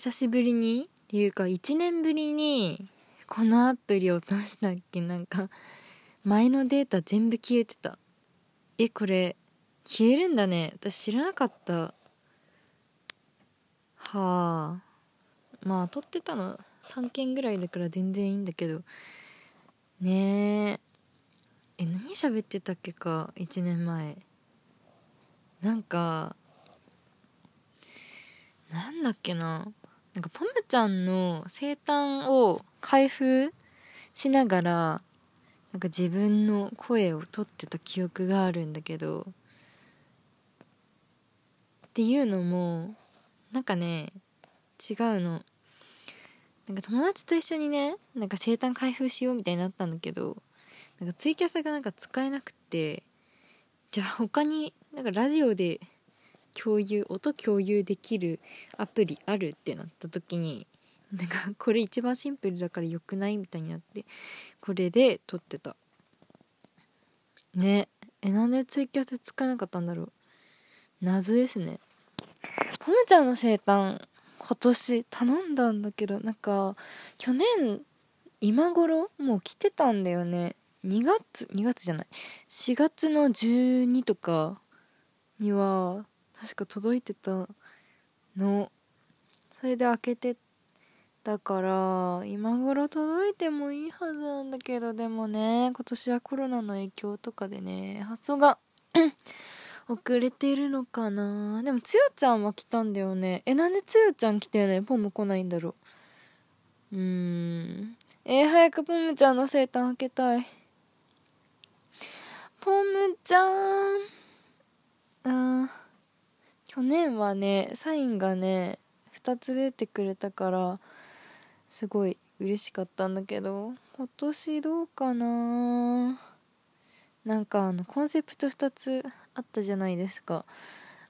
久しぶりにっていうか1年ぶりにこのアプリ落としたっけ？なんか前のデータ全部消えてた。えこれ消えるんだね。私知らなかった。はあ。まあ撮ってたの3件ぐらいだから全然いいんだけど。ねえ。え何喋ってたっけか？1年前。なんかなんだっけな？なんかポムちゃんの生誕を開封しながらなんか自分の声を取ってた記憶があるんだけどっていうのもなんかね違うの。なんか友達と一緒にねなんか生誕開封しようみたいになったんだけどなんかツイキャスがなんか使えなくてじゃあ他になんかラジオで共有音共有できるアプリあるってなった時に なんかこれ一番シンプルだから良くないみたいになってこれで撮ってた。ね。えなんでツイキャス使えなかったんだろう。謎ですね。ポムちゃんの生誕今年頼んだんだけどなんか去年今頃もう来てたんだよね。2月2月じゃない。4月の12とかには確か届いてたの。それで開けてだから今頃届いてもいいはずなんだけどでもね今年はコロナの影響とかでね発送が 遅れてるのかな。でもつよちゃんは来たんだよね。えなんでつよちゃん来てねポム来ないんだろう。うーん。えー、早くポムちゃんの生誕開けたい。ポムちゃん。あー。去年はねサインがね2つ出てくれたからすごい嬉しかったんだけど今年どうかな？なんかあのコンセプト2つあったじゃないですか。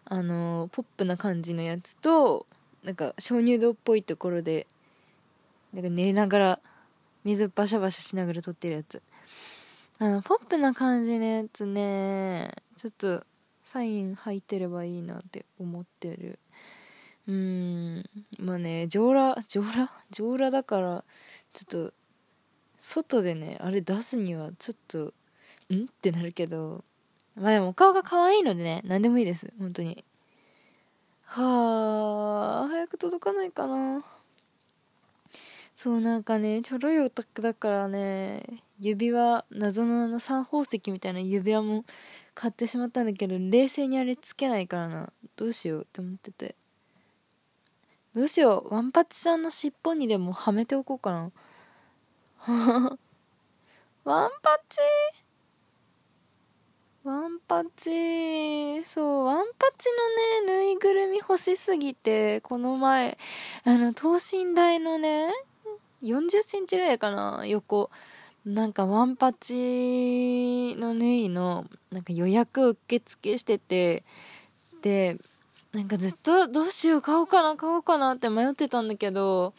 あのポップな感じのやつとなんか鍾乳洞っぽいところでなんか寝ながら水バシャバシャしながら撮ってるやつ。あのポップな感じのやつねちょっとサイン入ってればいいなって思ってる。うん。まあね上裸上裸？上裸だからちょっと外でねあれ出すにはちょっとん？ってなるけど。まあでもお顔が可愛いのでね何でもいいです。本当に。はあ早く届かないかな。そうなんかねちょろいオタクだからね指輪謎のあの三宝石みたいな指輪も買ってしまったんだけど冷静にあれつけないからな。どうしようって思ってて。どうしよう。ワンパチさんの尻尾にでもはめておこうかな。ワンパチ。ワンパチ。そうワンパチのねぬいぐるみ欲しすぎてこの前あの等身大のね40センチぐらいかな横。なんかワンパチの縫いのなんか予約受付しててでなんかずっとどうしよう買おうかな買おうかなって迷ってたんだけど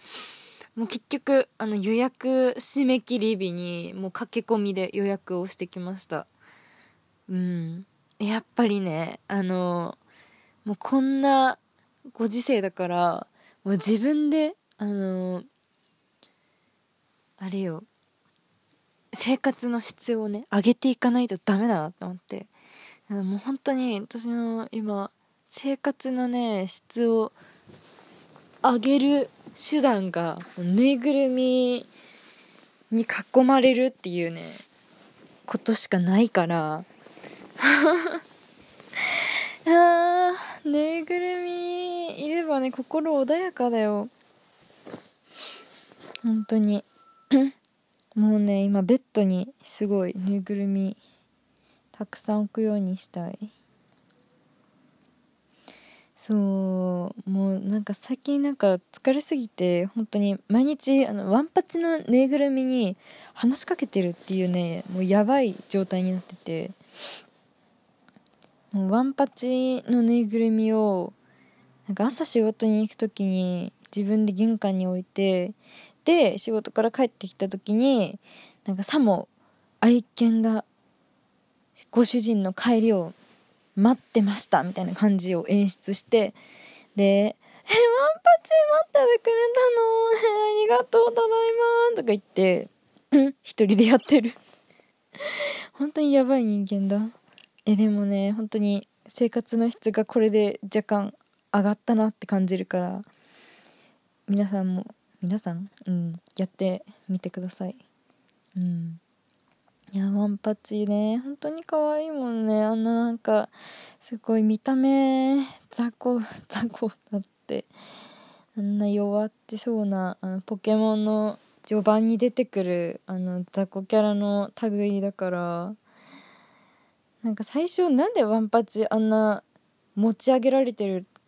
もう結局あの予約締め切り日にもう駆け込みで予約をしてきました。うん。やっぱりねあのもうこんなご時世だからもう自分であのあれよ生活の質をね上げていかないとダメだなって思って。もう本当に私の今生活のね質を上げる手段がぬいぐるみに囲まれるっていうねことしかないから。あぬいぐるみいればね心穏やかだよ。本当に。もうね今ベッドにすごいぬいぐるみたくさん置くようにしたい。そうもうなんか最近なんか疲れすぎて本当に毎日あのワンパチのぬいぐるみに話しかけてるっていうねもうやばい状態になってて。もうワンパチのぬいぐるみをなんか朝仕事に行く時に自分で玄関に置いてで仕事から帰ってきた時になんかさも愛犬がご主人の帰りを待ってましたみたいな感じを演出してで「えワンパチ待っててくれたの？ありがとう、ただいまとか言って、うん、一人でやってる本当にやばい人間だ。え、でもね、本当に生活の質がこれで若干上がったなって感じるから、皆さんも、皆さんうん、やってみてください。うん。いや、ワンパチね、本当に可愛いもんね。あんななんか、すごい見た目、雑魚、雑魚だって。あんな弱ってそうな、あの、ポケモンの序盤に出てくる、あの、雑魚キャラの類だから、なんか最初なんでワンパチあんな持ち上げられてるっ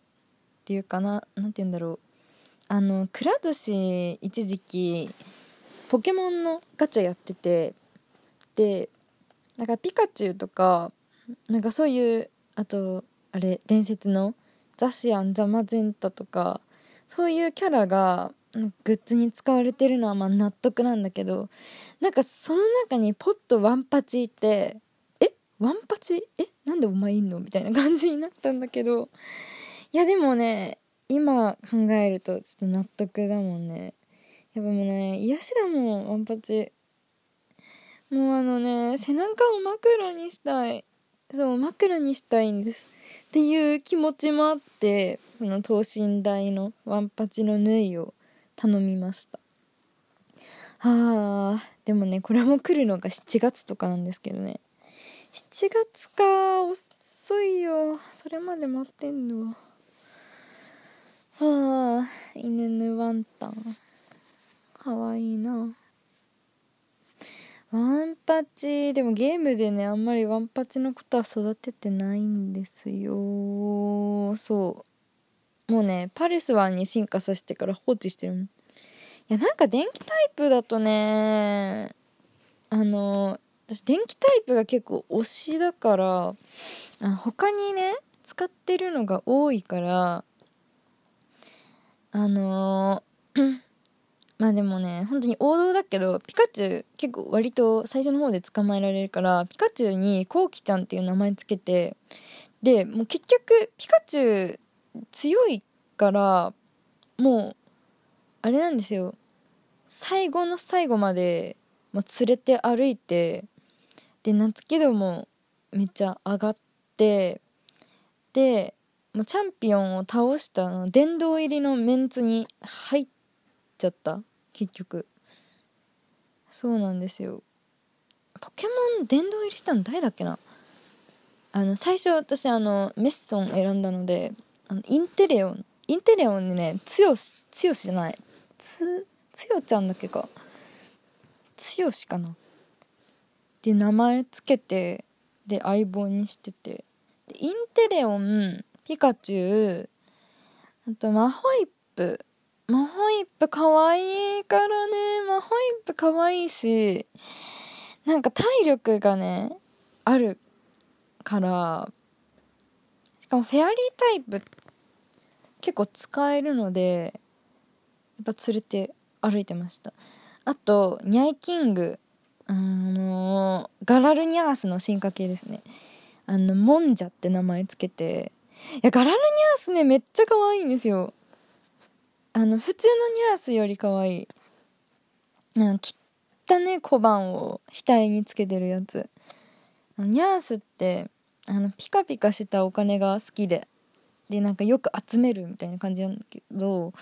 ていうかな、なんて言うんだろう。あの、くら寿司一時期、ポケモンのガチャやってて、でなんかピカチュウとかなんかそういうあとあれ伝説のザシアンザマゼンタとかそういうキャラがグッズに使われてるのはまあ納得なんだけどなんかその中にポッとワンパチいてえ？ワンパチ？え？なんでお前いんの？みたいな感じになったんだけどいやでもね今考えるとちょっと納得だもんねやっぱもうね癒しだもんワンパチもうあのね、背中を枕にしたい。そう、枕にしたいんです。っていう気持ちもあって、その等身大のワンパチの縫いを頼みました。はあ、でもね、これも来るのが7月とかなんですけどね。7月か、遅いよ。それまで待ってんの。犬ぬワンタン。かわいいな。ワンパチでもゲームでねあんまりワンパチのことは育ててないんですよそうもうねパルスワンに進化させてから放置してるもんいやなんか電気タイプだとねあの私電気タイプが結構推しだからあ他にね使ってるのが多いからあのーまあでもね、本当に王道だけど、ピカチュウ結構割と最初の方で捕まえられるから、ピカチュウにコウキちゃんっていう名前つけて、で、もう結局、ピカチュウ強いから、もう、あれなんですよ。最後の最後まで、まあ、連れて歩いて、で、夏気度もめっちゃ上がって、で、もうチャンピオンを倒したの殿堂入りのメンツに入っちゃった結局。そうなんですよ。ポケモン殿堂入りしたの誰だっけな？あの最初私あのメッソン選んだのであのインテレオン。インテレオンにねつよしつよしじゃない。つつよちゃんだっけか。つよしかな。で名前つけてで相棒にしてて。でインテレオンピカチュウあとマホイップマホイップ可愛いからね、マホイップ可愛いし、なんか体力がね、あるから、しかもフェアリータイプ結構使えるので、やっぱ連れて歩いてました。あと、ニャイキング、あのガラルニャースの進化系ですね。あの、モンジャって名前つけて、いや、ガラルニャースね、めっちゃ可愛いんですよ。あの、普通のニャースより可愛い。なんか、汚ね小判を額につけてるやつ。ニャースって、あの、ピカピカしたお金が好きで、で、なんかよく集めるみたいな感じなんだけど、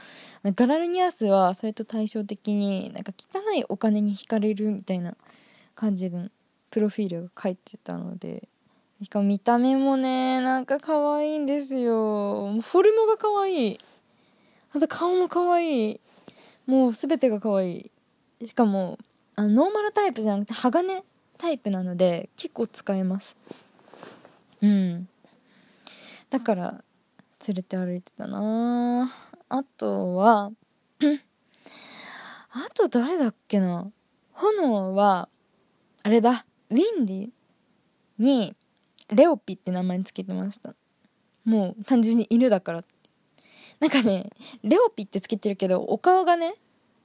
ガラルニャースはそれと対照的に、なんか汚いお金に惹かれるみたいな感じで、プロフィールが書いてたので、しかも見た目もね、なんか可愛いんですよ。フォルムが可愛い。あと顔も可愛い。もう全てが可愛い。しかもあのノーマルタイプじゃなくて鋼タイプなので結構使えます。うん。だから連れて歩いてたな。あとは あと誰だっけな。炎はあれだ。ウィンディにレオピって名前つけてました。もう単純に犬だから。なんかねレオピってつけてるけどお顔がね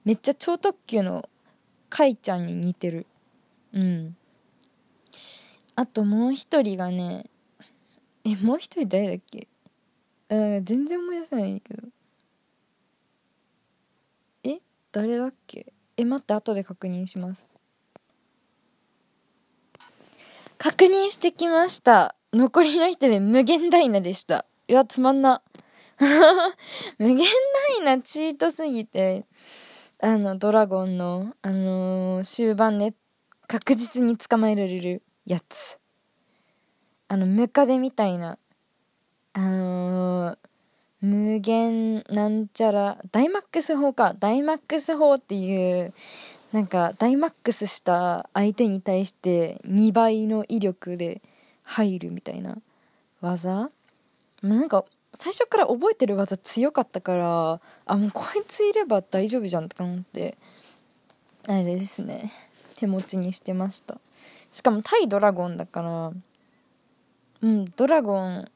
めっちゃ超特急のカイちゃんに似てる。うん。あともう一人がねえもう一人誰だっけ？全然思い出せないけど。え誰だっけ？え待って後で確認します。確認してきました。残りの人で無限ダイナでした。いやつまんな。無限ダイナチートすぎてあのドラゴンのあのー、終盤で確実に捕まえられるやつ。あのムカデみたいな。あのー、無限なんちゃらダイマックス法か。ダイマックス法っていうなんかダイマックスした相手に対して2倍の威力で入るみたいな技？なんか最初から覚えてる技強かったからあもうこいついれば大丈夫じゃんとか思ってあれですね。手持ちにしてました。しかも対ドラゴンだからうんドラゴン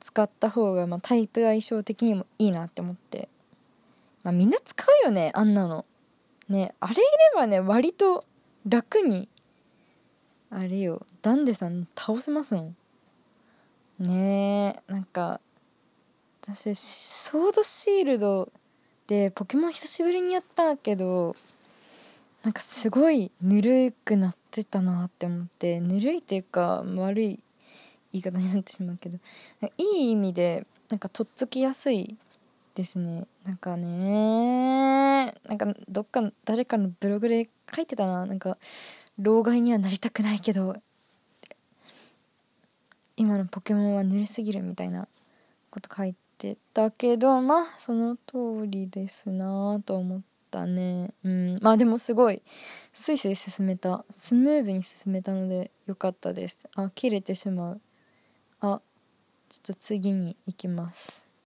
使った方が、まあ、タイプ相性的にもいいなって思って。まあみんな使うよねあんなの。ねあれいればね割と楽にあれよダンデさん倒せますもん。ねえなんか私ソードシールドでポケモン久しぶりにやったけどなんかすごいぬるくなってたなって思ってぬるいというか悪い言い方になってしまうけどいい意味でなんかとっつきやすいですね。なんかねなんかどっか誰かのブログで書いてたな。なんか老害にはなりたくないけど。今のポケモンはぬるすぎるみたいなこと書いてたけどまあその通りですなと思ったね。うん。まあでもすごい。スイスイ進めた。スムーズに進めたので良かったです。あ切れてしまう。あちょっと次に行きます。